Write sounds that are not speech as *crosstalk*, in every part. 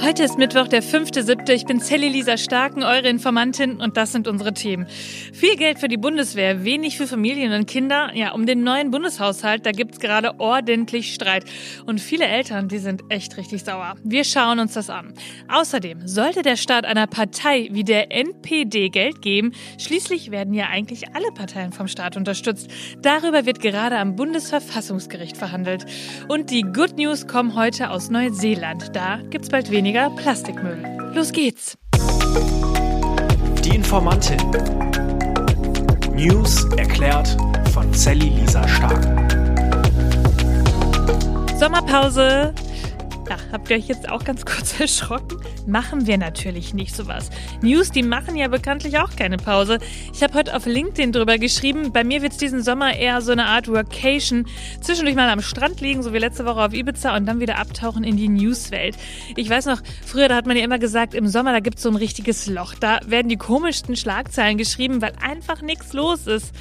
Heute ist Mittwoch, der 5.7. Ich bin Sally Lisa Starken, eure Informantin und das sind unsere Themen. Viel Geld für die Bundeswehr, wenig für Familien und Kinder. Ja, um den neuen Bundeshaushalt, da gibt's gerade ordentlich Streit. Und viele Eltern, die sind echt richtig sauer. Wir schauen uns das an. Außerdem sollte der Staat einer Partei wie der NPD Geld geben. Schließlich werden ja eigentlich alle Parteien vom Staat unterstützt. Darüber wird gerade am Bundesverfassungsgericht verhandelt. Und die Good News kommen heute aus Neuseeland. Da gibt's bald weniger weniger Plastikmüll. Los geht's! Die Informantin. News erklärt von Sally Lisa Stark. Sommerpause. Ja, habt ihr euch jetzt auch ganz kurz *laughs* erschrocken? Machen wir natürlich nicht sowas. News, die machen ja bekanntlich auch keine Pause. Ich habe heute auf LinkedIn drüber geschrieben, bei mir wird es diesen Sommer eher so eine Art Workation. Zwischendurch mal am Strand liegen, so wie letzte Woche auf Ibiza und dann wieder abtauchen in die Newswelt. Ich weiß noch, früher da hat man ja immer gesagt, im Sommer da gibt es so ein richtiges Loch. Da werden die komischsten Schlagzeilen geschrieben, weil einfach nichts los ist.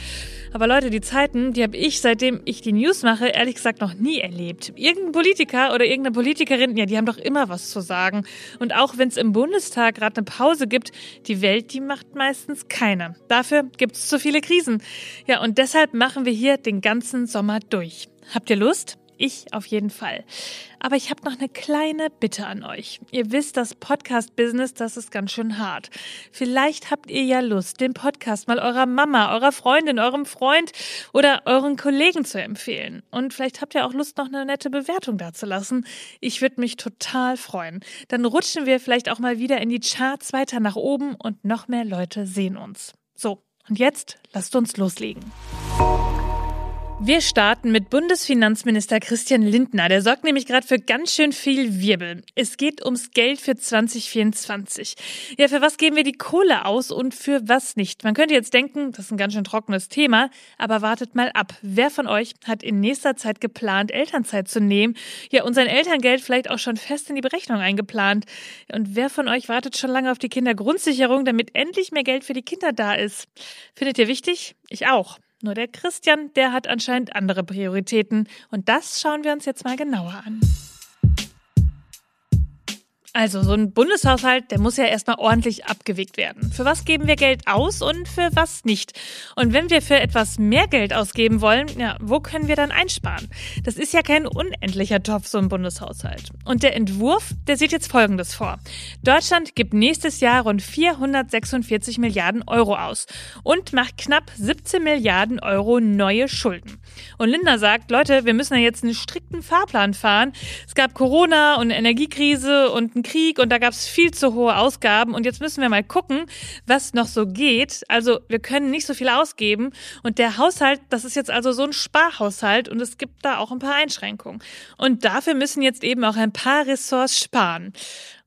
Aber Leute, die Zeiten, die habe ich, seitdem ich die News mache, ehrlich gesagt noch nie erlebt. Irgendein Politiker oder irgendeine Politikerin, ja, die haben doch immer was zu sagen. Und auch wenn es im Bundestag gerade eine Pause gibt, die Welt, die macht meistens keine. Dafür gibt es zu viele Krisen. Ja, und deshalb machen wir hier den ganzen Sommer durch. Habt ihr Lust? Ich auf jeden Fall. Aber ich habe noch eine kleine Bitte an euch. Ihr wisst, das Podcast-Business, das ist ganz schön hart. Vielleicht habt ihr ja Lust, den Podcast mal eurer Mama, eurer Freundin, eurem Freund oder euren Kollegen zu empfehlen. Und vielleicht habt ihr auch Lust, noch eine nette Bewertung dazulassen. Ich würde mich total freuen. Dann rutschen wir vielleicht auch mal wieder in die Charts weiter nach oben und noch mehr Leute sehen uns. So, und jetzt lasst uns loslegen. Wir starten mit Bundesfinanzminister Christian Lindner. Der sorgt nämlich gerade für ganz schön viel Wirbel. Es geht ums Geld für 2024. Ja, für was geben wir die Kohle aus und für was nicht? Man könnte jetzt denken, das ist ein ganz schön trockenes Thema, aber wartet mal ab. Wer von euch hat in nächster Zeit geplant, Elternzeit zu nehmen? Ja, und sein Elterngeld vielleicht auch schon fest in die Berechnung eingeplant? Und wer von euch wartet schon lange auf die Kindergrundsicherung, damit endlich mehr Geld für die Kinder da ist? Findet ihr wichtig? Ich auch. Nur der Christian, der hat anscheinend andere Prioritäten. Und das schauen wir uns jetzt mal genauer an. Also so ein Bundeshaushalt, der muss ja erstmal ordentlich abgewegt werden. Für was geben wir Geld aus und für was nicht? Und wenn wir für etwas mehr Geld ausgeben wollen, ja, wo können wir dann einsparen? Das ist ja kein unendlicher Topf, so ein Bundeshaushalt. Und der Entwurf, der sieht jetzt Folgendes vor. Deutschland gibt nächstes Jahr rund 446 Milliarden Euro aus und macht knapp 17 Milliarden Euro neue Schulden. Und Lindner sagt, Leute, wir müssen ja jetzt einen strikten Fahrplan fahren. Es gab Corona und Energiekrise und ein Krieg und da gab es viel zu hohe Ausgaben und jetzt müssen wir mal gucken, was noch so geht. Also wir können nicht so viel ausgeben und der Haushalt, das ist jetzt also so ein Sparhaushalt und es gibt da auch ein paar Einschränkungen. Und dafür müssen jetzt eben auch ein paar Ressorts sparen.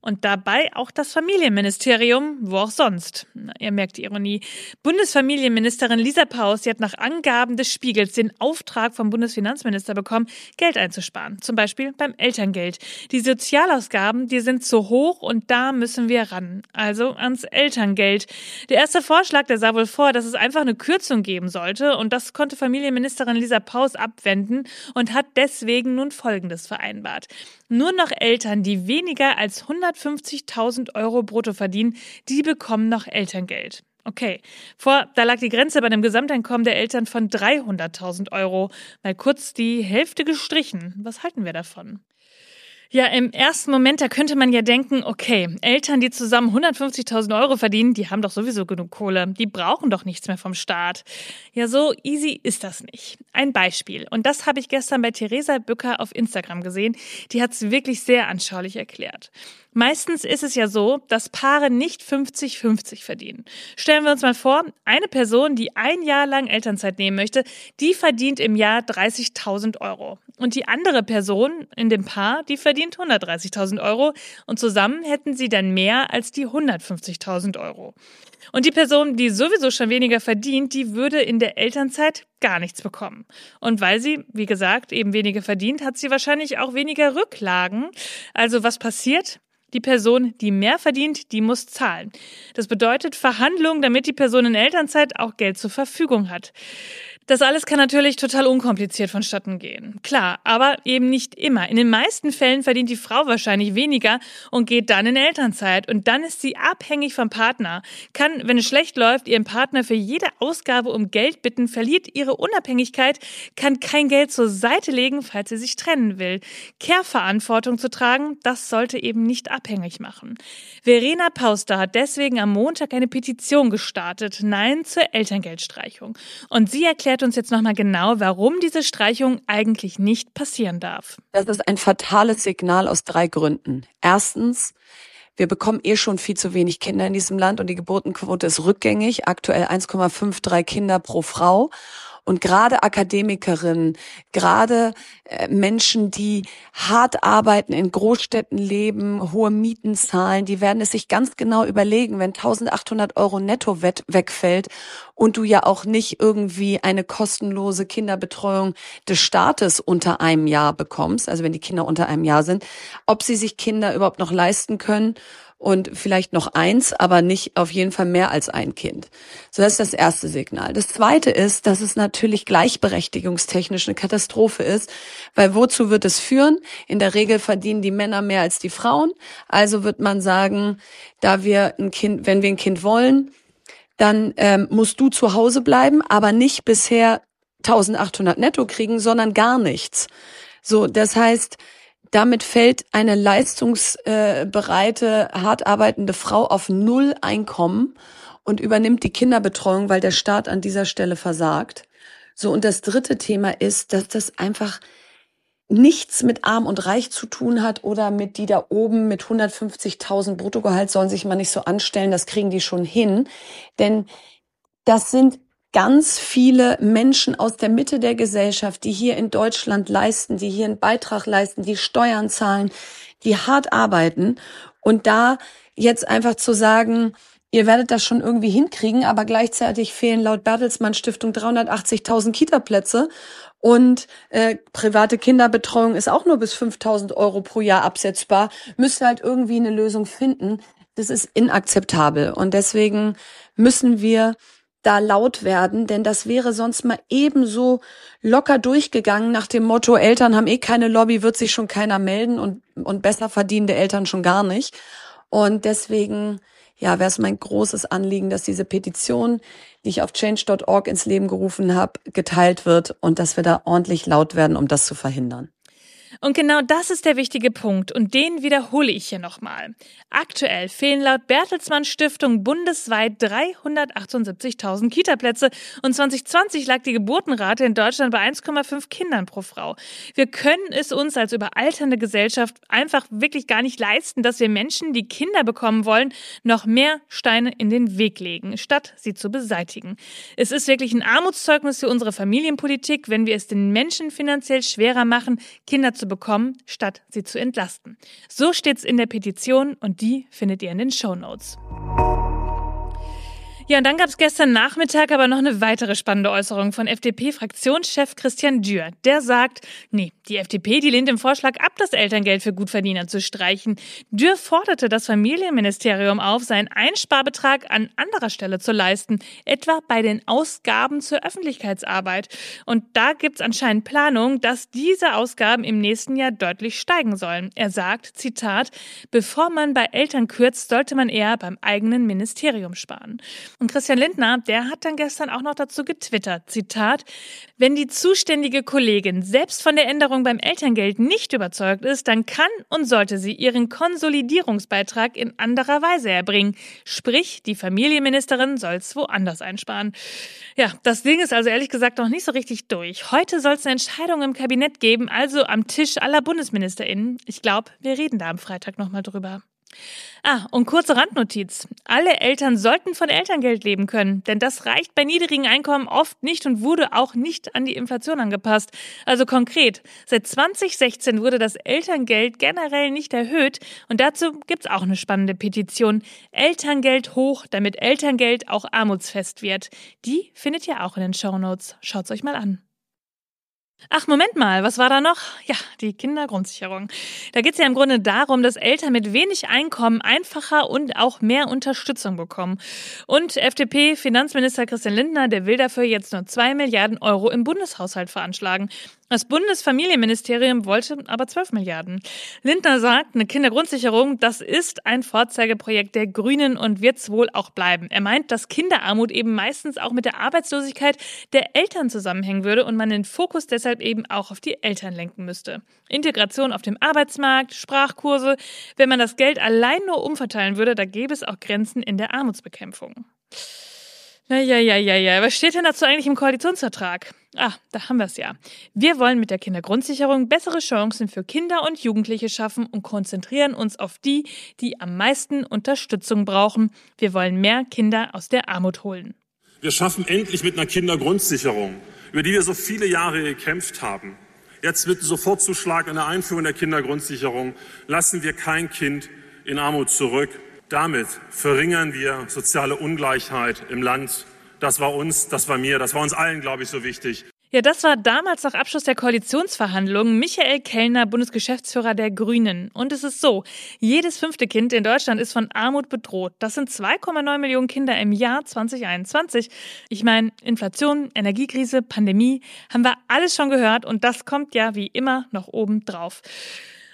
Und dabei auch das Familienministerium, wo auch sonst. Ihr merkt die Ironie. Bundesfamilienministerin Lisa Paus, die hat nach Angaben des Spiegels den Auftrag vom Bundesfinanzminister bekommen, Geld einzusparen. Zum Beispiel beim Elterngeld. Die Sozialausgaben, die sind zu hoch und da müssen wir ran. Also ans Elterngeld. Der erste Vorschlag, der sah wohl vor, dass es einfach eine Kürzung geben sollte. Und das konnte Familienministerin Lisa Paus abwenden und hat deswegen nun Folgendes vereinbart. Nur noch Eltern, die weniger als 150.000 Euro brutto verdienen, die bekommen noch Elterngeld. Okay, vor, da lag die Grenze bei einem Gesamteinkommen der Eltern von 300.000 Euro. Mal kurz die Hälfte gestrichen. Was halten wir davon? Ja, im ersten Moment, da könnte man ja denken, okay, Eltern, die zusammen 150.000 Euro verdienen, die haben doch sowieso genug Kohle. Die brauchen doch nichts mehr vom Staat. Ja, so easy ist das nicht. Ein Beispiel. Und das habe ich gestern bei Theresa Bücker auf Instagram gesehen. Die hat es wirklich sehr anschaulich erklärt. Meistens ist es ja so, dass Paare nicht 50-50 verdienen. Stellen wir uns mal vor, eine Person, die ein Jahr lang Elternzeit nehmen möchte, die verdient im Jahr 30.000 Euro. Und die andere Person in dem Paar, die verdient 130.000 Euro. Und zusammen hätten sie dann mehr als die 150.000 Euro. Und die Person, die sowieso schon weniger verdient, die würde in der Elternzeit gar nichts bekommen. Und weil sie, wie gesagt, eben weniger verdient, hat sie wahrscheinlich auch weniger Rücklagen. Also was passiert? Die Person, die mehr verdient, die muss zahlen. Das bedeutet Verhandlungen, damit die Person in Elternzeit auch Geld zur Verfügung hat. Das alles kann natürlich total unkompliziert vonstatten gehen. Klar, aber eben nicht immer. In den meisten Fällen verdient die Frau wahrscheinlich weniger und geht dann in Elternzeit. Und dann ist sie abhängig vom Partner. Kann, wenn es schlecht läuft, ihren Partner für jede Ausgabe um Geld bitten, verliert ihre Unabhängigkeit, kann kein Geld zur Seite legen, falls sie sich trennen will. Care-Verantwortung zu tragen, das sollte eben nicht abhängig machen. Verena Pauster hat deswegen am Montag eine Petition gestartet. Nein zur Elterngeldstreichung. Und sie erklärt erklärt uns jetzt nochmal genau, warum diese Streichung eigentlich nicht passieren darf. Das ist ein fatales Signal aus drei Gründen. Erstens, wir bekommen eh schon viel zu wenig Kinder in diesem Land und die Geburtenquote ist rückgängig, aktuell 1,53 Kinder pro Frau. Und gerade Akademikerinnen, gerade äh, Menschen, die hart arbeiten, in Großstädten leben, hohe Mieten zahlen, die werden es sich ganz genau überlegen, wenn 1800 Euro netto wegfällt und du ja auch nicht irgendwie eine kostenlose Kinderbetreuung des Staates unter einem Jahr bekommst, also wenn die Kinder unter einem Jahr sind, ob sie sich Kinder überhaupt noch leisten können und vielleicht noch eins, aber nicht auf jeden Fall mehr als ein Kind. So, das ist das erste Signal. Das zweite ist, dass es natürlich gleichberechtigungstechnisch eine Katastrophe ist, weil wozu wird es führen? In der Regel verdienen die Männer mehr als die Frauen. Also wird man sagen, da wir ein Kind, wenn wir ein Kind wollen, dann ähm, musst du zu Hause bleiben, aber nicht bisher 1800 netto kriegen, sondern gar nichts. So, das heißt, damit fällt eine leistungsbereite, hart arbeitende Frau auf null Einkommen und übernimmt die Kinderbetreuung, weil der Staat an dieser Stelle versagt. So, und das dritte Thema ist, dass das einfach nichts mit arm und reich zu tun hat oder mit die da oben mit 150.000 Bruttogehalt sollen sich mal nicht so anstellen, das kriegen die schon hin. Denn das sind ganz viele Menschen aus der Mitte der Gesellschaft, die hier in Deutschland leisten, die hier einen Beitrag leisten, die Steuern zahlen, die hart arbeiten. Und da jetzt einfach zu sagen, ihr werdet das schon irgendwie hinkriegen, aber gleichzeitig fehlen laut Bertelsmann Stiftung 380.000 Kita-Plätze und äh, private Kinderbetreuung ist auch nur bis 5.000 Euro pro Jahr absetzbar, müsst ihr halt irgendwie eine Lösung finden. Das ist inakzeptabel und deswegen müssen wir da laut werden, denn das wäre sonst mal ebenso locker durchgegangen nach dem Motto, Eltern haben eh keine Lobby, wird sich schon keiner melden und, und besser verdienende Eltern schon gar nicht. Und deswegen, ja, wäre es mein großes Anliegen, dass diese Petition, die ich auf change.org ins Leben gerufen habe, geteilt wird und dass wir da ordentlich laut werden, um das zu verhindern. Und genau das ist der wichtige Punkt und den wiederhole ich hier nochmal. Aktuell fehlen laut Bertelsmann Stiftung bundesweit 378.000 Kitaplätze und 2020 lag die Geburtenrate in Deutschland bei 1,5 Kindern pro Frau. Wir können es uns als überalternde Gesellschaft einfach wirklich gar nicht leisten, dass wir Menschen, die Kinder bekommen wollen, noch mehr Steine in den Weg legen, statt sie zu beseitigen. Es ist wirklich ein Armutszeugnis für unsere Familienpolitik, wenn wir es den Menschen finanziell schwerer machen, Kinder zu bekommen, statt sie zu entlasten. So steht's in der Petition und die findet ihr in den Show Notes. Ja, und dann gab es gestern Nachmittag aber noch eine weitere spannende Äußerung von FDP-Fraktionschef Christian Dürr. Der sagt, nee, die FDP, die lehnt den Vorschlag ab, das Elterngeld für Gutverdiener zu streichen. Dürr forderte das Familienministerium auf, seinen Einsparbetrag an anderer Stelle zu leisten, etwa bei den Ausgaben zur Öffentlichkeitsarbeit. Und da gibt's anscheinend Planung, dass diese Ausgaben im nächsten Jahr deutlich steigen sollen. Er sagt, Zitat, bevor man bei Eltern kürzt, sollte man eher beim eigenen Ministerium sparen. Und Christian Lindner, der hat dann gestern auch noch dazu getwittert, Zitat, wenn die zuständige Kollegin selbst von der Änderung beim Elterngeld nicht überzeugt ist, dann kann und sollte sie ihren Konsolidierungsbeitrag in anderer Weise erbringen. Sprich, die Familienministerin soll es woanders einsparen. Ja, das Ding ist also ehrlich gesagt noch nicht so richtig durch. Heute soll es eine Entscheidung im Kabinett geben, also am Tisch aller BundesministerInnen. Ich glaube, wir reden da am Freitag nochmal drüber. Ah, und kurze Randnotiz. Alle Eltern sollten von Elterngeld leben können, denn das reicht bei niedrigen Einkommen oft nicht und wurde auch nicht an die Inflation angepasst. Also konkret, seit 2016 wurde das Elterngeld generell nicht erhöht und dazu gibt's auch eine spannende Petition. Elterngeld hoch, damit Elterngeld auch armutsfest wird. Die findet ihr auch in den Shownotes. Schaut's euch mal an. Ach, Moment mal, was war da noch? Ja, die Kindergrundsicherung. Da geht es ja im Grunde darum, dass Eltern mit wenig Einkommen einfacher und auch mehr Unterstützung bekommen. Und FDP-Finanzminister Christian Lindner, der will dafür jetzt nur zwei Milliarden Euro im Bundeshaushalt veranschlagen. Das Bundesfamilienministerium wollte aber 12 Milliarden. Lindner sagt, eine Kindergrundsicherung, das ist ein Vorzeigeprojekt der Grünen und wird es wohl auch bleiben. Er meint, dass Kinderarmut eben meistens auch mit der Arbeitslosigkeit der Eltern zusammenhängen würde und man den Fokus deshalb eben auch auf die Eltern lenken müsste. Integration auf dem Arbeitsmarkt, Sprachkurse, wenn man das Geld allein nur umverteilen würde, da gäbe es auch Grenzen in der Armutsbekämpfung. Ja, ja, ja, ja, ja. Was steht denn dazu eigentlich im Koalitionsvertrag? Ah, da haben wir es ja. Wir wollen mit der Kindergrundsicherung bessere Chancen für Kinder und Jugendliche schaffen und konzentrieren uns auf die, die am meisten Unterstützung brauchen. Wir wollen mehr Kinder aus der Armut holen. Wir schaffen endlich mit einer Kindergrundsicherung, über die wir so viele Jahre gekämpft haben. Jetzt mit Sofortzuschlag in der Einführung der Kindergrundsicherung lassen wir kein Kind in Armut zurück. Damit verringern wir soziale Ungleichheit im Land. Das war uns, das war mir, das war uns allen, glaube ich, so wichtig. Ja, das war damals nach Abschluss der Koalitionsverhandlungen Michael Kellner, Bundesgeschäftsführer der Grünen. Und es ist so, jedes fünfte Kind in Deutschland ist von Armut bedroht. Das sind 2,9 Millionen Kinder im Jahr 2021. Ich meine, Inflation, Energiekrise, Pandemie, haben wir alles schon gehört und das kommt ja wie immer noch oben drauf.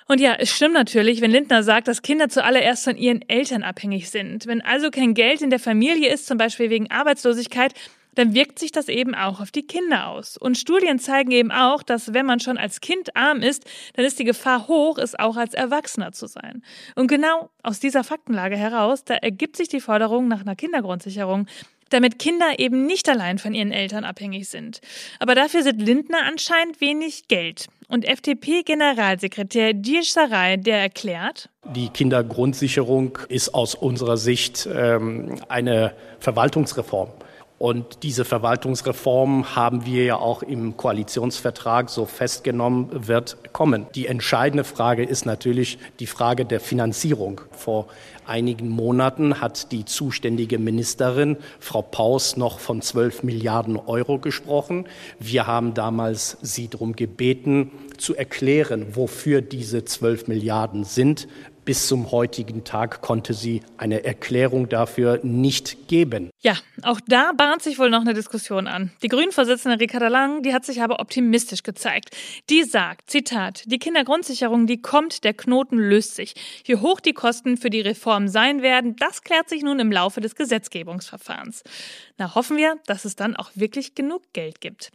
Und ja, es stimmt natürlich, wenn Lindner sagt, dass Kinder zuallererst von ihren Eltern abhängig sind. Wenn also kein Geld in der Familie ist, zum Beispiel wegen Arbeitslosigkeit, dann wirkt sich das eben auch auf die Kinder aus. Und Studien zeigen eben auch, dass wenn man schon als Kind arm ist, dann ist die Gefahr hoch, es auch als Erwachsener zu sein. Und genau aus dieser Faktenlage heraus, da ergibt sich die Forderung nach einer Kindergrundsicherung, damit Kinder eben nicht allein von ihren Eltern abhängig sind. Aber dafür sind Lindner anscheinend wenig Geld. Und FDP-Generalsekretär Dirsch Sarai, der erklärt, die Kindergrundsicherung ist aus unserer Sicht ähm, eine Verwaltungsreform. Und diese Verwaltungsreform haben wir ja auch im Koalitionsvertrag so festgenommen, wird kommen. Die entscheidende Frage ist natürlich die Frage der Finanzierung. Vor einigen Monaten hat die zuständige Ministerin, Frau Paus, noch von 12 Milliarden Euro gesprochen. Wir haben damals sie darum gebeten, zu erklären, wofür diese 12 Milliarden sind. Bis zum heutigen Tag konnte sie eine Erklärung dafür nicht geben. Ja, auch da bahnt sich wohl noch eine Diskussion an. Die Grünen-Vorsitzende Ricarda Lang, die hat sich aber optimistisch gezeigt. Die sagt, Zitat, die Kindergrundsicherung, die kommt, der Knoten löst sich. Wie hoch die Kosten für die Reform sein werden, das klärt sich nun im Laufe des Gesetzgebungsverfahrens. Na, hoffen wir, dass es dann auch wirklich genug Geld gibt.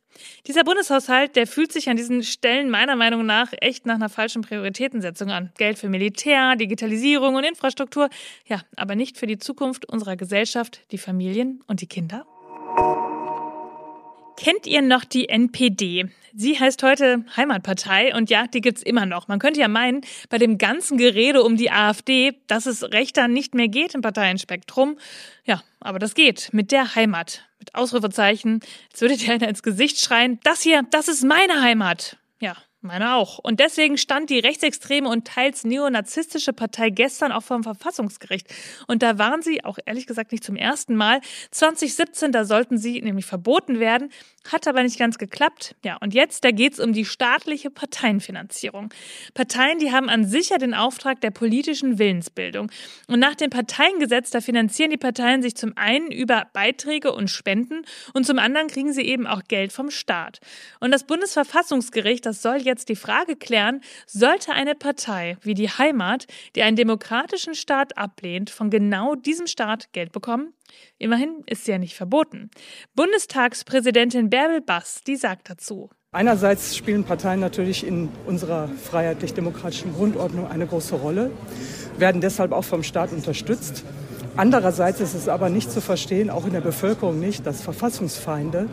Dieser Bundeshaushalt, der fühlt sich an diesen Stellen meiner Meinung nach echt nach einer falschen Prioritätensetzung an. Geld für Militär, Digitalisierung und Infrastruktur, ja, aber nicht für die Zukunft unserer Gesellschaft, die Familien und die Kinder. Kennt ihr noch die NPD? Sie heißt heute Heimatpartei und ja, die gibt's immer noch. Man könnte ja meinen, bei dem ganzen Gerede um die AfD, dass es rechter nicht mehr geht im Parteienspektrum. Ja, aber das geht mit der Heimat. Mit Ausrufezeichen. Jetzt würde der einer ins Gesicht schreien, das hier, das ist meine Heimat. Ja, meine auch. Und deswegen stand die rechtsextreme und teils neonazistische Partei gestern auch vor dem Verfassungsgericht. Und da waren sie, auch ehrlich gesagt nicht zum ersten Mal, 2017, da sollten sie nämlich verboten werden, hat aber nicht ganz geklappt. Ja, und jetzt, da geht's um die staatliche Parteienfinanzierung. Parteien, die haben an sich ja den Auftrag der politischen Willensbildung. Und nach dem Parteiengesetz, da finanzieren die Parteien sich zum einen über Beiträge und Spenden und zum anderen kriegen sie eben auch Geld vom Staat. Und das Bundesverfassungsgericht, das soll jetzt die Frage klären, sollte eine Partei wie die Heimat, die einen demokratischen Staat ablehnt, von genau diesem Staat Geld bekommen? Immerhin ist sie ja nicht verboten. Bundestagspräsidentin Bärbel Bass, die sagt dazu. Einerseits spielen Parteien natürlich in unserer freiheitlich-demokratischen Grundordnung eine große Rolle, werden deshalb auch vom Staat unterstützt. Andererseits ist es aber nicht zu verstehen, auch in der Bevölkerung nicht, dass Verfassungsfeinde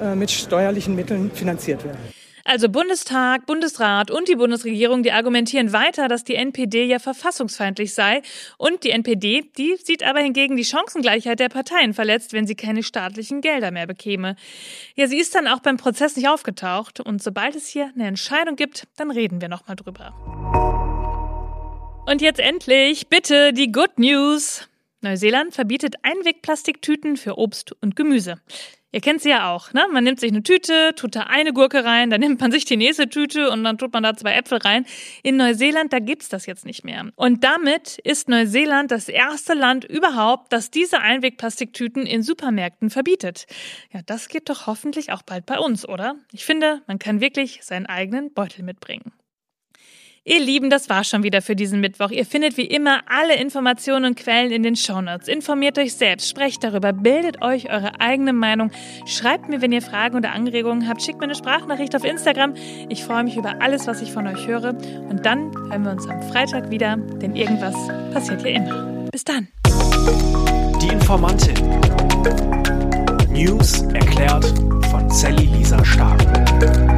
äh, mit steuerlichen Mitteln finanziert werden. Also Bundestag, Bundesrat und die Bundesregierung, die argumentieren weiter, dass die NPD ja verfassungsfeindlich sei. Und die NPD, die sieht aber hingegen die Chancengleichheit der Parteien verletzt, wenn sie keine staatlichen Gelder mehr bekäme. Ja, sie ist dann auch beim Prozess nicht aufgetaucht. Und sobald es hier eine Entscheidung gibt, dann reden wir nochmal drüber. Und jetzt endlich, bitte, die Good News. Neuseeland verbietet Einwegplastiktüten für Obst und Gemüse. Ihr kennt sie ja auch, ne? Man nimmt sich eine Tüte, tut da eine Gurke rein, dann nimmt man sich die nächste Tüte und dann tut man da zwei Äpfel rein. In Neuseeland, da gibt's das jetzt nicht mehr. Und damit ist Neuseeland das erste Land überhaupt, das diese Einwegplastiktüten in Supermärkten verbietet. Ja, das geht doch hoffentlich auch bald bei uns, oder? Ich finde, man kann wirklich seinen eigenen Beutel mitbringen. Ihr Lieben, das war schon wieder für diesen Mittwoch. Ihr findet wie immer alle Informationen und Quellen in den Shownotes. Informiert euch selbst, sprecht darüber, bildet euch eure eigene Meinung. Schreibt mir, wenn ihr Fragen oder Anregungen habt. Schickt mir eine Sprachnachricht auf Instagram. Ich freue mich über alles, was ich von euch höre. Und dann hören wir uns am Freitag wieder, denn irgendwas passiert hier immer. Bis dann. Die Informantin. News erklärt von Sally Lisa Stark.